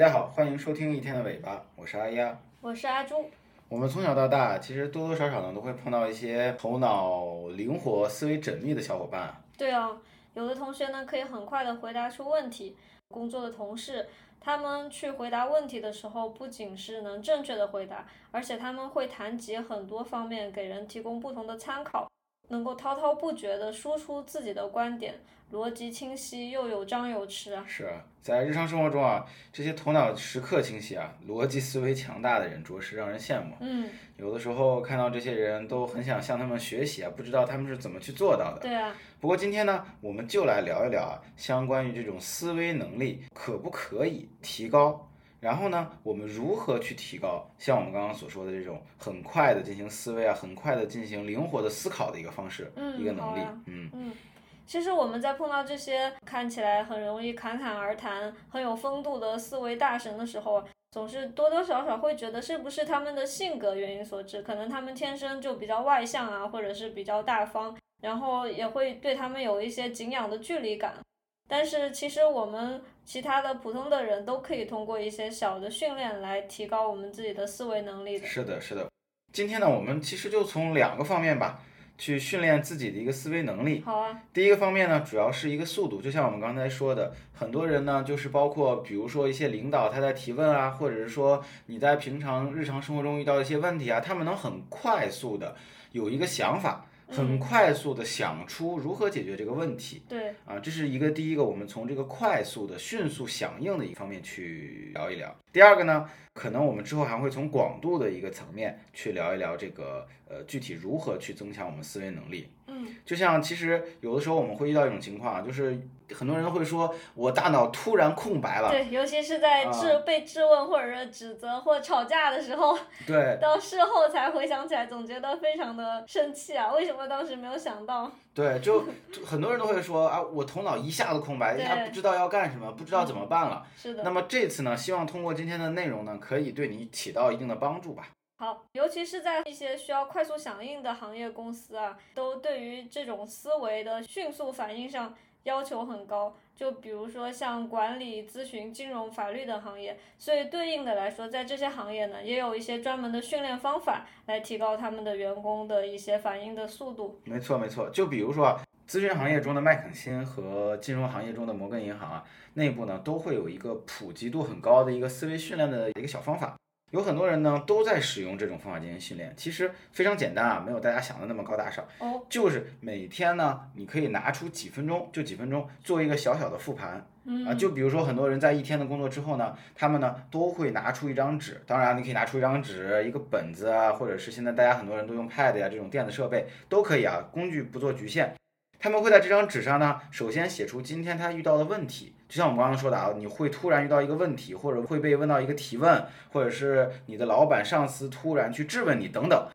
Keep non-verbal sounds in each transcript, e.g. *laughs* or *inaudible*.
大家好，欢迎收听一天的尾巴，我是阿丫。我是阿朱。我们从小到大，其实多多少少呢都会碰到一些头脑灵活、思维缜密的小伙伴。对啊，有的同学呢可以很快的回答出问题，工作的同事，他们去回答问题的时候，不仅是能正确的回答，而且他们会谈及很多方面，给人提供不同的参考，能够滔滔不绝地说出自己的观点，逻辑清晰又有张有弛啊。是啊，在日常生活中啊，这些头脑时刻清晰啊、逻辑思维强大的人，着实让人羡慕。嗯，有的时候看到这些人都很想向他们学习啊，不知道他们是怎么去做到的。对啊，不过今天呢，我们就来聊一聊啊，相关于这种思维能力可不可以提高，然后呢，我们如何去提高？像我们刚刚所说的这种很快的进行思维啊，很快的进行灵活的思考的一个方式，嗯一个能力嗯，嗯，其实我们在碰到这些看起来很容易侃侃而谈、很有风度的思维大神的时候啊，总是多多少少会觉得是不是他们的性格原因所致，可能他们天生就比较外向啊，或者是比较大方，然后也会对他们有一些敬仰的距离感。但是其实我们其他的普通的人都可以通过一些小的训练来提高我们自己的思维能力的。是的，是的。今天呢，我们其实就从两个方面吧，去训练自己的一个思维能力。好啊，第一个方面呢，主要是一个速度，就像我们刚才说的，很多人呢，就是包括比如说一些领导他在提问啊，或者是说你在平常日常生活中遇到一些问题啊，他们能很快速的有一个想法，很快速的想出如何解决这个问题。对，啊，这是一个第一个，我们从这个快速的、迅速响应的一方面去聊一聊。第二个呢，可能我们之后还会从广度的一个层面去聊一聊这个呃具体如何去增强我们思维能力。嗯，就像其实有的时候我们会遇到一种情况啊，就是很多人会说我大脑突然空白了，对，尤其是在啊质、被质问或者是指责或吵架的时候，对到事后才回想起来，总觉得非常的生气啊！为什么当时没有想到？对，就就很多人都会说啊，我头脑一下子空白，一下对不知道要干什么，不知道怎么办了。是的，那么这次呢，希望通过今天的内容呢，可以对你起到一定的帮助吧。好，尤其是在一些需要快速响应的行业公司啊，都对于这种思维的迅速反应上要求很高。就比如说像管理、咨询、金融、法律等行业，所以对应的来说，在这些行业呢，也有一些专门的训练方法来提高他们的员工的一些反应的速度。没错没错，就比如说，咨询行业中的麦肯锡和金融行业中的摩根银行啊，内部呢都会有一个普及度很高的一个思维训练的一个小方法。有很多人呢都在使用这种方法进行训练，其实非常简单啊，没有大家想的那么高大上。哦，就是每天呢，你可以拿出几分钟，就几分钟做一个小小的复盘。嗯啊，就比如说很多人在一天的工作之后呢，他们呢都会拿出一张纸，当然你可以拿出一张纸、一个本子啊，或者是现在大家很多人都用 Pad 呀、这种电子设备都可以啊，工具不做局限。他们会在这张纸上呢，首先写出今天他遇到的问题，就像我们刚刚说的啊，你会突然遇到一个问题，或者会被问到一个提问，或者是你的老板、上司突然去质问你等等。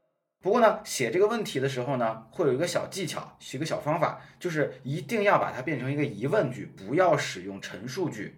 不过呢，写这个问题的时候呢，会有一个小技巧，一个小方法，就是一定要把它变成一个疑问句，不要使用陈述句。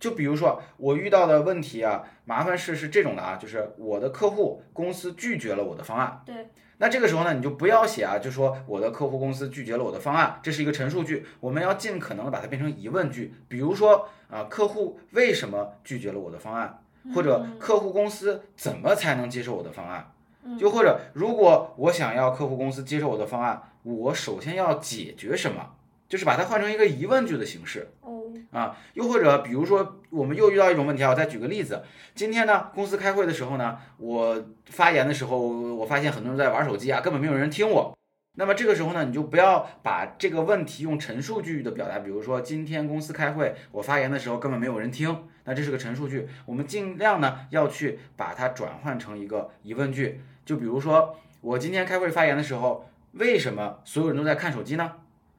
哦，就比如说我遇到的问题啊，麻烦事是这种的啊，就是我的客户公司拒绝了我的方案。对，那这个时候呢，你就不要写啊，就说我的客户公司拒绝了我的方案，这是一个陈述句，我们要尽可能的把它变成疑问句。比如说啊，客户为什么拒绝了我的方案？或者客户公司怎么才能接受我的方案？就或者，如果我想要客户公司接受我的方案，我首先要解决什么？就是把它换成一个疑问句的形式。哦，啊，又或者比如说，我们又遇到一种问题啊，我再举个例子。今天呢，公司开会的时候呢，我发言的时候，我发现很多人在玩手机啊，根本没有人听我。那么这个时候呢，你就不要把这个问题用陈述句的表达，比如说今天公司开会，我发言的时候根本没有人听，那这是个陈述句。我们尽量呢要去把它转换成一个疑问句，就比如说我今天开会发言的时候，为什么所有人都在看手机呢？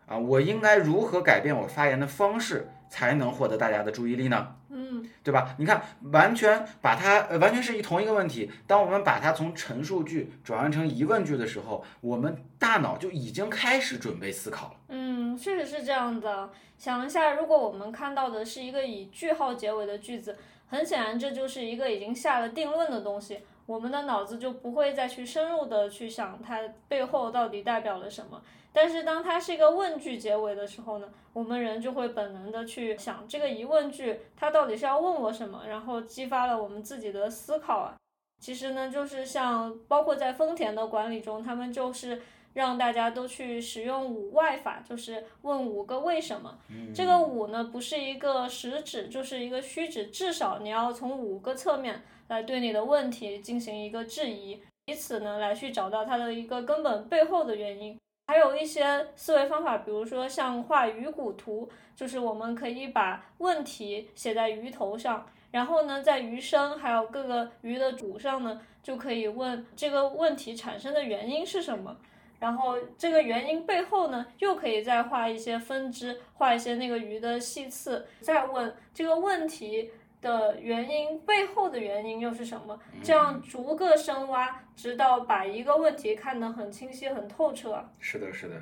啊，我应该如何改变我发言的方式，才能获得大家的注意力呢？嗯，对吧？你看，完全把它，呃，完全是一同一个问题。当我们把它从陈述句转换成疑问句的时候，我们大脑就已经开始准备思考了。嗯，确实是这样的。想一下，如果我们看到的是一个以句号结尾的句子，很显然这就是一个已经下了定论的东西。我们的脑子就不会再去深入的去想它背后到底代表了什么。但是当它是一个问句结尾的时候呢，我们人就会本能的去想这个疑问句它到底是要问我什么，然后激发了我们自己的思考啊。其实呢，就是像包括在丰田的管理中，他们就是让大家都去使用五 why 法，就是问五个为什么。这个五呢，不是一个实指，就是一个虚指，至少你要从五个侧面来对你的问题进行一个质疑，以此呢来去找到它的一个根本背后的原因。还有一些思维方法，比如说像画鱼骨图，就是我们可以把问题写在鱼头上。然后呢，在鱼身还有各个鱼的骨上呢，就可以问这个问题产生的原因是什么。然后这个原因背后呢，又可以再画一些分支，画一些那个鱼的细刺，再问这个问题的原因背后的原因又是什么。这样逐个深挖，直到把一个问题看得很清晰、很透彻。是的，是的。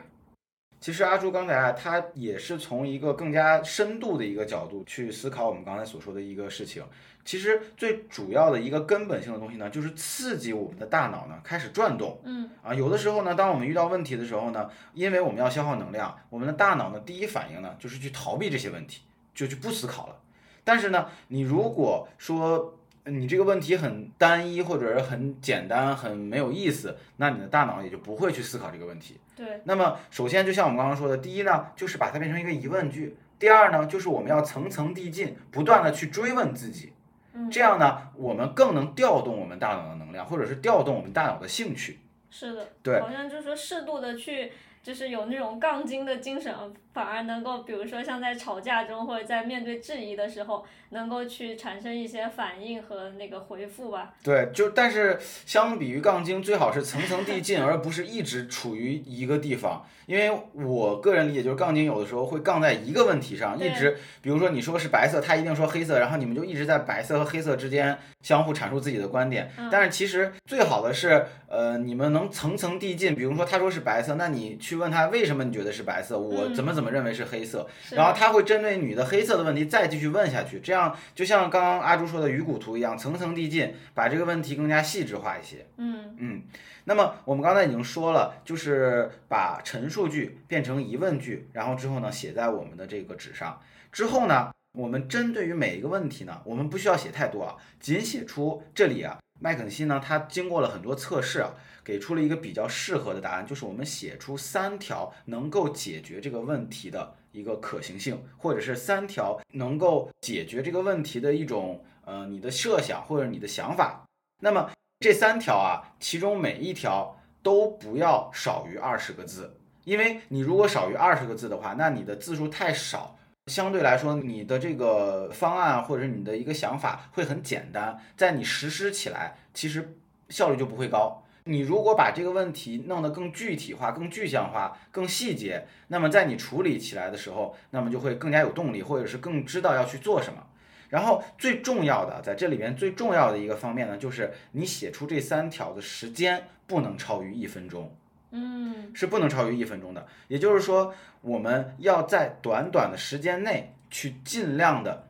其实阿朱刚才啊，他也是从一个更加深度的一个角度去思考我们刚才所说的一个事情。其实最主要的一个根本性的东西呢，就是刺激我们的大脑呢开始转动。嗯啊，有的时候呢，当我们遇到问题的时候呢，因为我们要消耗能量，我们的大脑呢第一反应呢就是去逃避这些问题，就去不思考了。但是呢，你如果说你这个问题很单一或者是很简单、很没有意思，那你的大脑也就不会去思考这个问题。对。那么，首先就像我们刚刚说的，第一呢，就是把它变成一个疑问句；第二呢，就是我们要层层递进，不断的去追问自己。嗯。这样呢，我们更能调动我们大脑的能量，或者是调动我们大脑的兴趣。是的。对。好像就是说适度的去。就是有那种杠精的精神，反而能够，比如说像在吵架中或者在面对质疑的时候，能够去产生一些反应和那个回复吧。对，就但是相比于杠精，最好是层层递进，而不是一直处于一个地方。因为我个人理解，就是杠精有的时候会杠在一个问题上，一直，比如说你说是白色，他一定说黑色，然后你们就一直在白色和黑色之间相互阐述自己的观点。但是其实最好的是，呃，你们能层层递进。比如说他说是白色，那你去问他为什么你觉得是白色，我怎么怎么认为是黑色，然后他会针对女的黑色的问题再继续问下去。这样就像刚刚阿朱说的鱼骨图一样，层层递进，把这个问题更加细致化一些。嗯嗯。那么我们刚才已经说了，就是把陈述句变成疑问句，然后之后呢写在我们的这个纸上。之后呢，我们针对于每一个问题呢，我们不需要写太多啊，仅写出这里啊，麦肯锡呢他经过了很多测试啊，给出了一个比较适合的答案，就是我们写出三条能够解决这个问题的一个可行性，或者是三条能够解决这个问题的一种呃你的设想或者你的想法。那么这三条啊，其中每一条都不要少于二十个字，因为你如果少于二十个字的话，那你的字数太少，相对来说你的这个方案或者你的一个想法会很简单，在你实施起来其实效率就不会高。你如果把这个问题弄得更具体化、更具象化、更细节，那么在你处理起来的时候，那么就会更加有动力，或者是更知道要去做什么。然后最重要的，在这里面最重要的一个方面呢，就是你写出这三条的时间不能超于一分钟，嗯，是不能超于一分钟的。也就是说，我们要在短短的时间内去尽量的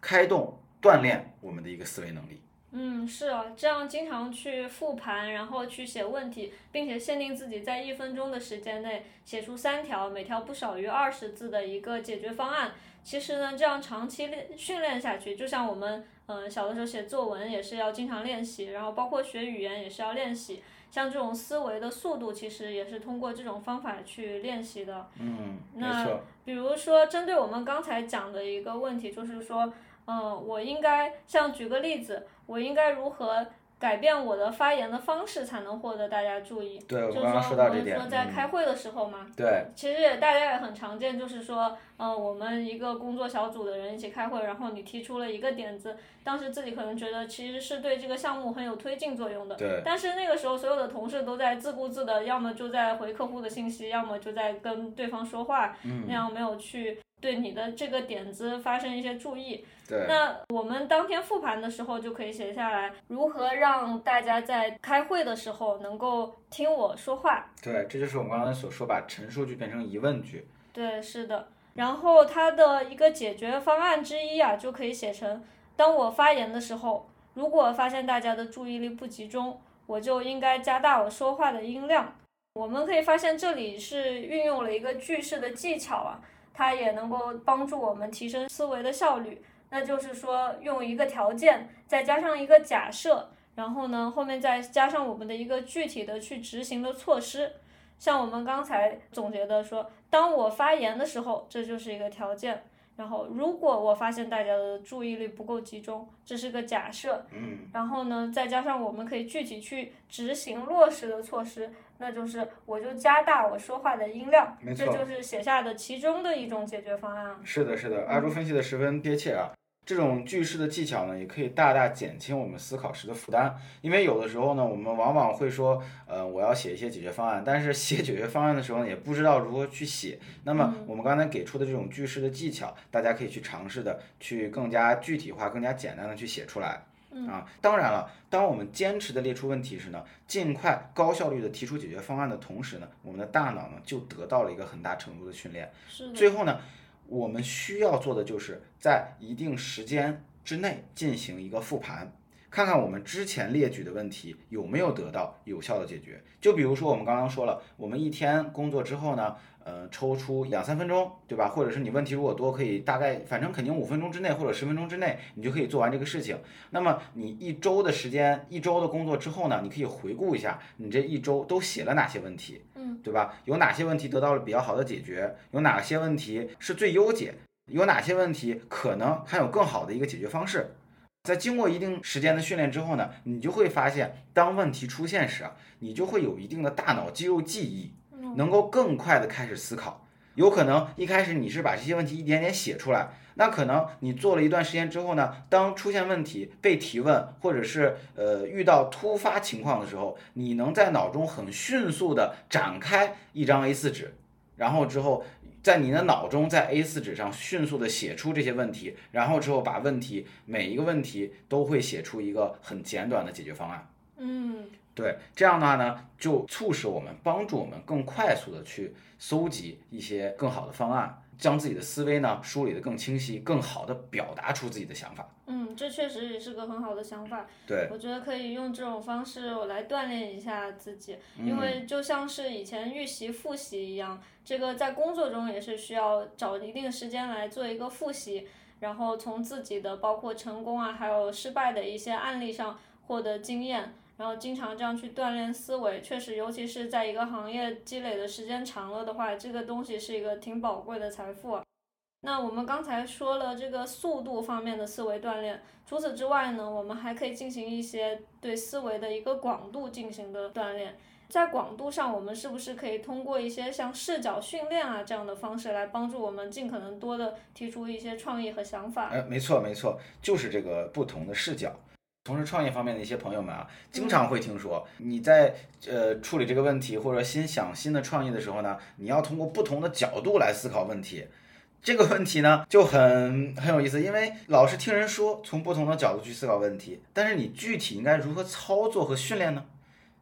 开动锻炼我们的一个思维能力。嗯，是啊，这样经常去复盘，然后去写问题，并且限定自己在一分钟的时间内写出三条，每条不少于二十字的一个解决方案。其实呢，这样长期练训练下去，就像我们嗯小的时候写作文也是要经常练习，然后包括学语言也是要练习。像这种思维的速度，其实也是通过这种方法去练习的。嗯，那比如说，针对我们刚才讲的一个问题，就是说，嗯，我应该像举个例子，我应该如何？改变我的发言的方式，才能获得大家注意。对，我刚刚说到这点。说在开会的时候嘛。对。其实也大家也很常见，就是说，嗯，我们一个工作小组的人一起开会，然后你提出了一个点子，当时自己可能觉得其实是对这个项目很有推进作用的。对。但是那个时候，所有的同事都在自顾自的，要么就在回客户的信息，要么就在跟对方说话，那样没有去。对你的这个点子发生一些注意，对，那我们当天复盘的时候就可以写下来，如何让大家在开会的时候能够听我说话。对，这就是我们刚才所说，把陈述句变成疑问句。对，是的。然后它的一个解决方案之一啊，就可以写成：当我发言的时候，如果发现大家的注意力不集中，我就应该加大我说话的音量。我们可以发现，这里是运用了一个句式的技巧啊，它也能够帮助我们提升思维的效率。那就是说，用一个条件，再加上一个假设，然后呢，后面再加上我们的一个具体的去执行的措施。像我们刚才总结的说，当我发言的时候，这就是一个条件。然后，如果我发现大家的注意力不够集中，这是个假设。嗯，然后呢，再加上我们可以具体去执行落实的措施，那就是我就加大我说话的音量。没错这就是写下的其中的一种解决方案。是的，是的，阿朱分析的十分贴切啊。这种句式的技巧呢，也可以大大减轻我们思考时的负担。因为有的时候呢，我们往往会说，呃，我要写一些解决方案，但是 *laughs* 写解决方案的时候呢，也不知道如何去写。那么我们刚才给出的这种句式的技巧，大家可以去尝试的，去更加具体化、更加简单的去写出来。啊，当然了，当我们坚持的列出问题时呢，尽快高效率的提出解决方案的同时呢，我们的大脑呢就得到了一个很大程度的训练。是的。最后呢，我们需要做的就是在一定时间之内进行一个复盘，看看我们之前列举的问题有没有得到有效的解决。就比如说我们刚刚说了，我们一天工作之后呢，呃，抽出两三分钟，对吧？或者是你问题如果多，可以大概反正肯定五分钟之内或者十分钟之内，你就可以做完这个事情。那么你一周的时间，一周的工作之后呢，你可以回顾一下你这一周都写了哪些问题，嗯，对吧？有哪些问题得到了比较好的解决？有哪些问题是最优解？有哪些问题可能还有更好的一个解决方式？在经过一定时间的训练之后呢，你就会发现，当问题出现时啊，你就会有一定的大脑肌肉记忆，能够更快的开始思考。有可能一开始你是把这些问题一点点写出来，那可能你做了一段时间之后呢，当出现问题、被提问，或者是呃遇到突发情况的时候，你能在脑中很迅速的展开一张 A4 纸，然后之后在你的脑中在 A4 纸上迅速的写出这些问题，然后之后把问题每一个问题都会写出一个很简短的解决方案。嗯，对，这样的话呢，就促使我们帮助我们更快速的去搜集一些更好的方案，将自己的思维呢梳理的更清晰，更好的表达出自己的想法。嗯，这确实也是个很好的想法。对，我觉得可以用这种方式我来锻炼一下自己，嗯因为就像是以前预习、复习一样，这个在工作中也是需要找一定时间来做一个复习，然后从自己的包括成功啊，还有失败的一些案例上获得经验。然后经常这样去锻炼思维，确实，尤其是在一个行业积累的时间长了的话，这个东西是一个挺宝贵的财富啊。那我们刚才说了这个速度方面的思维锻炼，除此之外呢，我们还可以进行一些对思维的一个广度进行的锻炼。在广度上，我们是不是可以通过一些像视角训练啊这样的方式来帮助我们尽可能多的提出一些创意和想法？哎，没错没错，就是这个不同的视角。从事创业方面的一些朋友们啊，经常会听说你在呃处理这个问题或者新想新的创意的时候呢，你要通过不同的角度来思考问题。这个问题呢就很很有意思，因为老是听人说从不同的角度去思考问题，但是你具体应该如何操作和训练呢？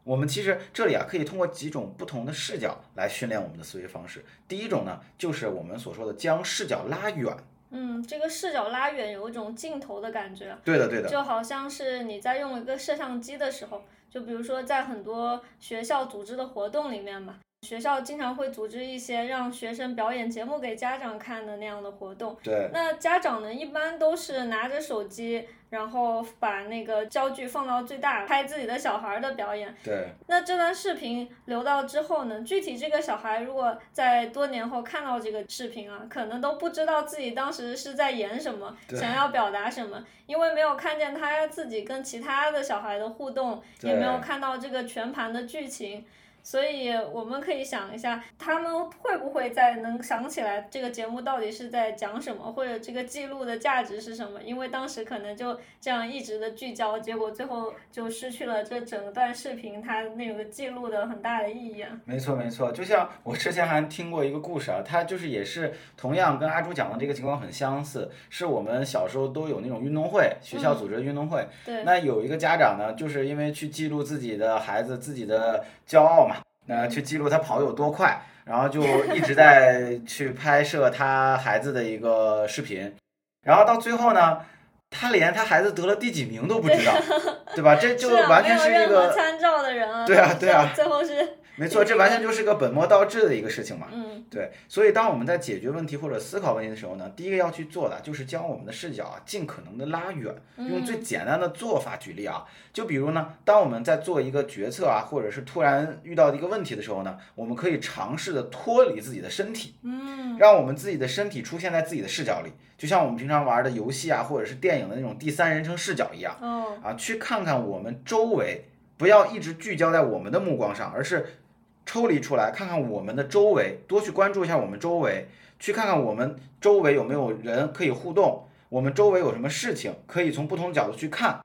我们其实这里啊可以通过几种不同的视角来训练我们的思维方式。第一种呢，就是我们所说的将视角拉远。嗯，这个视角拉远有一种镜头的感觉，对的，对的。就好像是你在用一个摄像机的时候，就比如说在很多学校组织的活动里面嘛，学校经常会组织一些让学生表演节目给家长看的那样的活动。对。那家长呢，一般都是拿着手机，然后把那个焦距放到最大，拍自己的小孩的表演。对。那这段视频留到之后呢，具体这个小孩如果在多年后看到这个视频啊，可能都不知道自己当时是在演什么，想要表达什么，因为没有看见他自己跟其他的小孩的互动，也没有看到这个全盘的剧情。所以我们可以想一下，他们会不会在能想起来这个节目到底是在讲什么，或者这个记录的价值是什么？因为当时可能就这样一直的聚焦，结果最后就失去了这整段视频它那个记录的很大的意义。没错没错，就像我之前还听过一个故事啊，它就是也是同样跟阿朱讲的这个情况很相似，是我们小时候都有那种运动会，学校组织的运动会。对。那有一个家长呢，就是因为去记录自己的孩子自己的骄傲嘛。那去记录他跑有多快，然后就一直在 *laughs* 去拍摄他孩子的一个视频，然后到最后呢，他连他孩子得了第几名都不知道，*laughs* 对吧？这就是啊，完全是一个，参照的人啊。对啊 *laughs* 对啊最后是没错，这完全就是个本末倒置的一个事情嘛。嗯对，所以当我们在解决问题或者思考问题的时候呢，第一个要去做的就是将我们的视角啊尽可能的拉远。用最嗯简单的做法举例啊，就比如呢，当我们在做一个决策啊，或者是突然遇到一个问题的时候呢，我们可以尝试的脱离自己的身体，嗯让我们自己的身体出现在自己的视角里，就像我们平常玩的游戏啊，或者是电影的那种第三人称视角一样哦啊，去看看我们周围，不要一直聚焦在我们的目光上，而是抽离出来，看看我们的周围，多去关注一下我们周围，去看看我们周围有没有人可以互动，我们周围有什么事情可以从不同角度去看。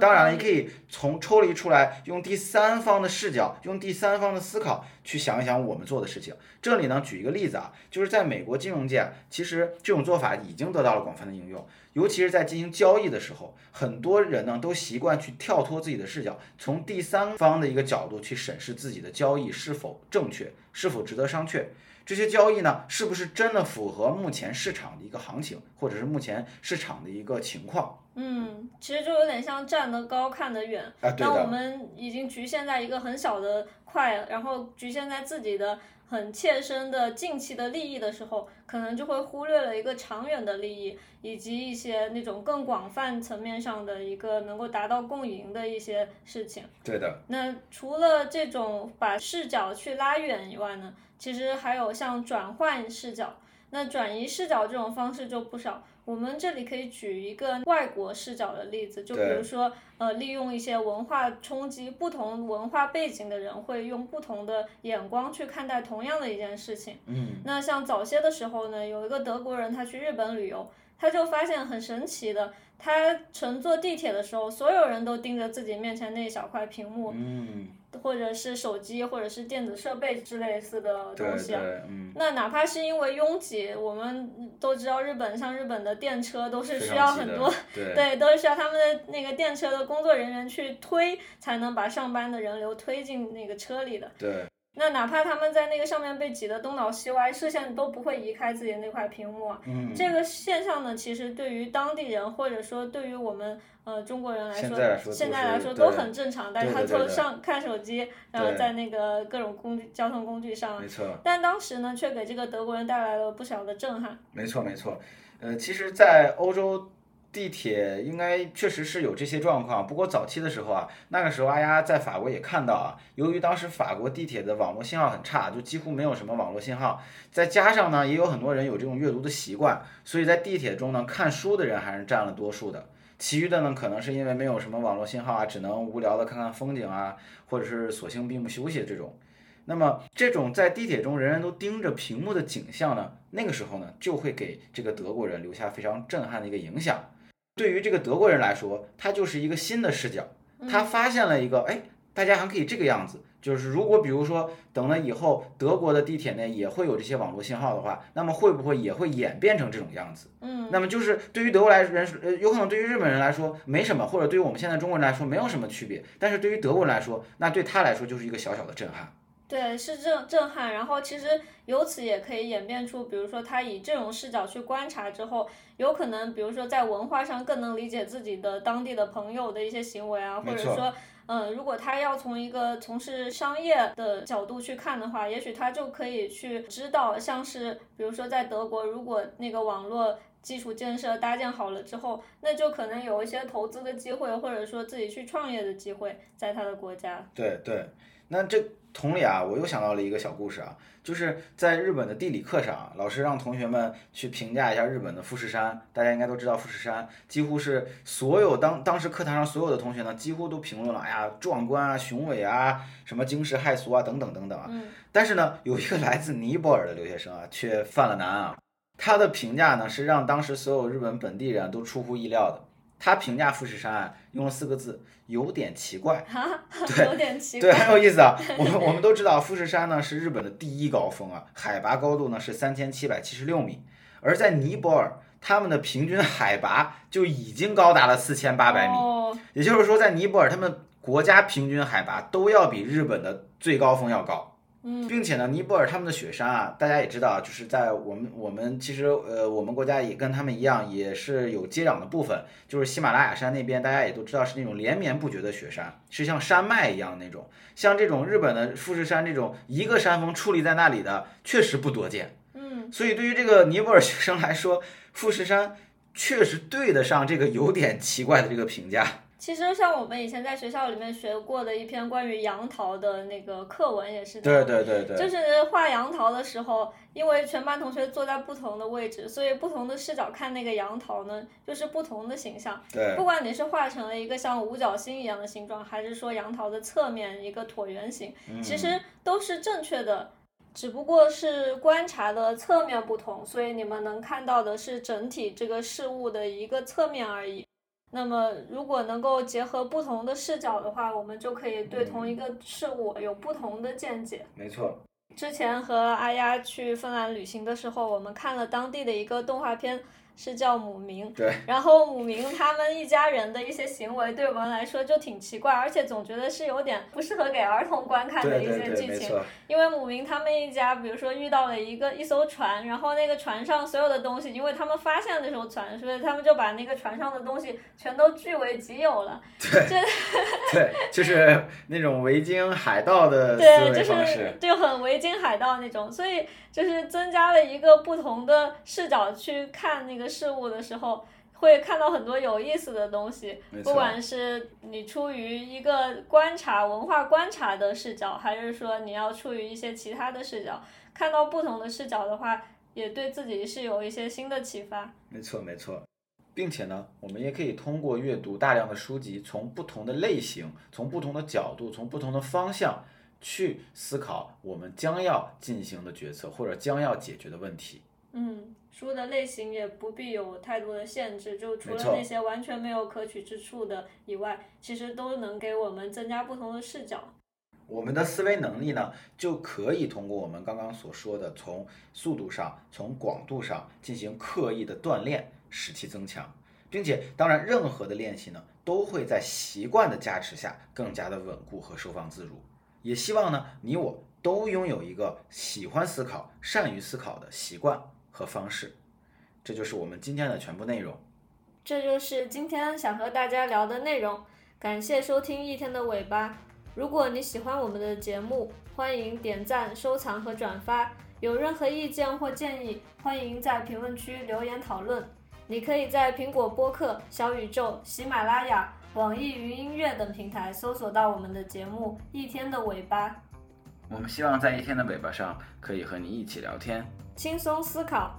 当然了，你可以从抽离出来，用第三方的视角，用第三方的思考去想一想我们做的事情。这里呢，举一个例子啊，就是在美国金融界，其实这种做法已经得到了广泛的应用，尤其是在进行交易的时候，很多人呢都习惯去跳脱自己的视角，从第三方的一个角度去审视自己的交易是否正确，是否值得商榷。这些交易呢，是不是真的符合目前市场的一个行情，或者是目前市场的一个情况？嗯，其实就有点像站得高看得远。啊，对当我，们已经局限在一个很小的块，然后局限在自己的很切身的近期的利益的时候，可能就会忽略了一个长远的利益，以及一些那种更广泛层面上的一个能够达到共赢的一些事情。对的，那除了这种把视角去拉远以外呢，其实还有像转换视角。那转移视角这种方式就不少。我们这里可以举一个外国视角的例子，就比如说，呃，利用一些文化冲击，不同文化背景的人会用不同的眼光去看待同样的一件事情。嗯，那像早些的时候呢，有一个德国人他去日本旅游，他就发现很神奇的，他乘坐地铁的时候，所有人都盯着自己面前那一小块屏幕，嗯，或者是手机，或者是电子设备之类似的东西那哪怕是因为拥挤，我们都知道日本像日本的电车都是需要很多，对。*laughs* 对，都是需要他们的那个电车的工作人员去推，才能把上班的人流推进那个车里的。对那哪怕他们在那个上面被挤得东倒西歪，视线都不会移开自己的那块屏幕啊。嗯，这个现象呢，其实对于当地人或者说对于我们呃中国人来说，现在来说现都很正常，大家对对对对都上看手机，然后在那个各种工具交通工具上没。错。但当时呢，却给这个德国人带来了不小的震撼。没错，没错。呃，其实，在欧洲地铁应该确实是有这些状况。不过早期的时候啊，那个时候阿丫在法国也看到啊，由于当时法国地铁的网络信号很差，就几乎没有什么网络信号，再加上呢，也有很多人有这种阅读的习惯，所以在地铁中呢，看书的人还是占了多数的。其余的呢，可能是因为没有什么网络信号啊，只能无聊的看看风景啊，或者是索性闭目休息这种。那么这种在地铁中人人都盯着屏幕的景象呢，那个时候呢，就会给这个德国人留下非常震撼的一个影响。对于这个德国人来说，他就是一个新的视角，他发现了一个，哎，大家还可以这个样子。就是如果比如说等了以后，德国的地铁内也会有这些网络信号的话，那么会不会也会演变成这种样子？嗯，那么就是对于德国来人，呃，有可能对于日本人来说没什么，或者对于我们现在中国人来说没有什么区别，但是对于德国人来说，那对他来说就是一个小小的震撼。对，是震震撼。然后其实由此也可以演变出，比如说他以这种视角去观察之后，有可能比如说在文化上更能理解自己的当地的朋友的一些行为啊，或者说。嗯，如果他要从一个从事商业的角度去看的话，也许他就可以去知道，像是比如说在德国，如果那个网络基础建设搭建好了之后，那就可能有一些投资的机会，或者说自己去创业的机会，在他的国家。对对，那这同理啊，我又想到了一个小故事啊，就是在日本的地理课上啊，老师让同学们去评价一下日本的富士山，大家应该都知道富士山，几乎是所有当当时课堂上所有的同学呢，几乎都评论了，哎呀，壮观啊，雄伟啊，什么惊世骇俗啊，等等等等啊。嗯但是呢，有一个来自尼泊尔的留学生啊，却犯了难啊。他的评价呢，是让当时所有日本本地人都出乎意料的。他评价富士山啊，用了四个字，有点奇怪。哈，对有点奇怪对，很有意思啊。*laughs* 我们我们都知道，富士山呢是日本的第一高峰啊，海拔高度呢是三千七百七十六米，而在尼泊尔，他们的平均海拔就已经高达了四千八百米。哦，也就是说，在尼泊尔，他们国家平均海拔都要比日本的最高峰要高。嗯并且呢，尼泊尔他们的雪山啊，大家也知道，就是在我们我们其实呃，我们国家也跟他们一样，也是有接壤的部分，就是喜马拉雅山那边，大家也都知道是那种连绵不绝的雪山，是像山脉一样那种。像这种日本的富士山这种一个山峰矗立在那里的，确实不多见。嗯，所以对于这个尼泊尔学生来说，富士山确实对得上这个有点奇怪的这个评价。其实像我们以前在学校里面学过的一篇关于杨桃的那个课文也是对。对对对，就是画杨桃的时候，因为全班同学坐在不同的位置，所以不同的视角看那个杨桃呢，就是不同的形象。对不管你是画成了一个像五角星一样的形状，还是说杨桃的侧面一个椭圆形，嗯其实都是正确的，只不过是观察的侧面不同，所以你们能看到的是整体这个事物的一个侧面而已。那么，如果能够结合不同的视角的话，我们就可以对同一个事物有不同的见解。没错，之前和阿丫去芬兰旅行的时候，我们看了当地的一个动画片，是叫《母明》。对。然后母明他们一家人的一些行为，对我们来说就挺奇怪，而且总觉得是有点不适合给儿童观看的一对对对，些剧情。因为母明他们一家，比如说遇到了一个一艘船，然后那个船上所有的东西，因为他们发现了这艘船，所以他们就把那个船上的东西全都据为己有了。对，*laughs* 就是那种维京海盗的思对，维就。是就很维京海盗那种，所以就是增加了一个不同的视角去看那个事物的时候，会看到很多有意思的东西。不管是你出于一个观察文化观察的视角，还是说你要出于一些其他的视角，看到不同的视角的话，也对自己是有一些新的启发。没错，没错，并且呢，我们也可以通过阅读大量的书籍，从不同的类型、从不同的角度、从不同的方向去思考我们将要进行的决策或者将要解决的问题。嗯，书的类型也不必有太多的限制，就除了那些完全没有可取之处的以外，其实都能给我们增加不同的视角。我们的思维能力呢，就可以通过我们刚刚所说的，从速度上、从广度上进行刻意的锻炼，使其增强，并且，当然，任何的练习呢，都会在习惯的加持下更加的稳固和收放自如。也希望呢，你我都拥有一个喜欢思考、善于思考的习惯和方式。这就是我们今天的全部内容。这就是今天想和大家聊的内容。感谢收听一天的尾巴。如果你喜欢我们的节目，欢迎点赞、收藏和转发。有任何意见或建议，欢迎在评论区留言讨论。你可以在苹果播客、小宇宙、喜马拉雅、网易云音乐等平台搜索到我们的节目《一天的尾巴》，我们希望在一天的尾巴上可以和你一起聊天。轻松思考。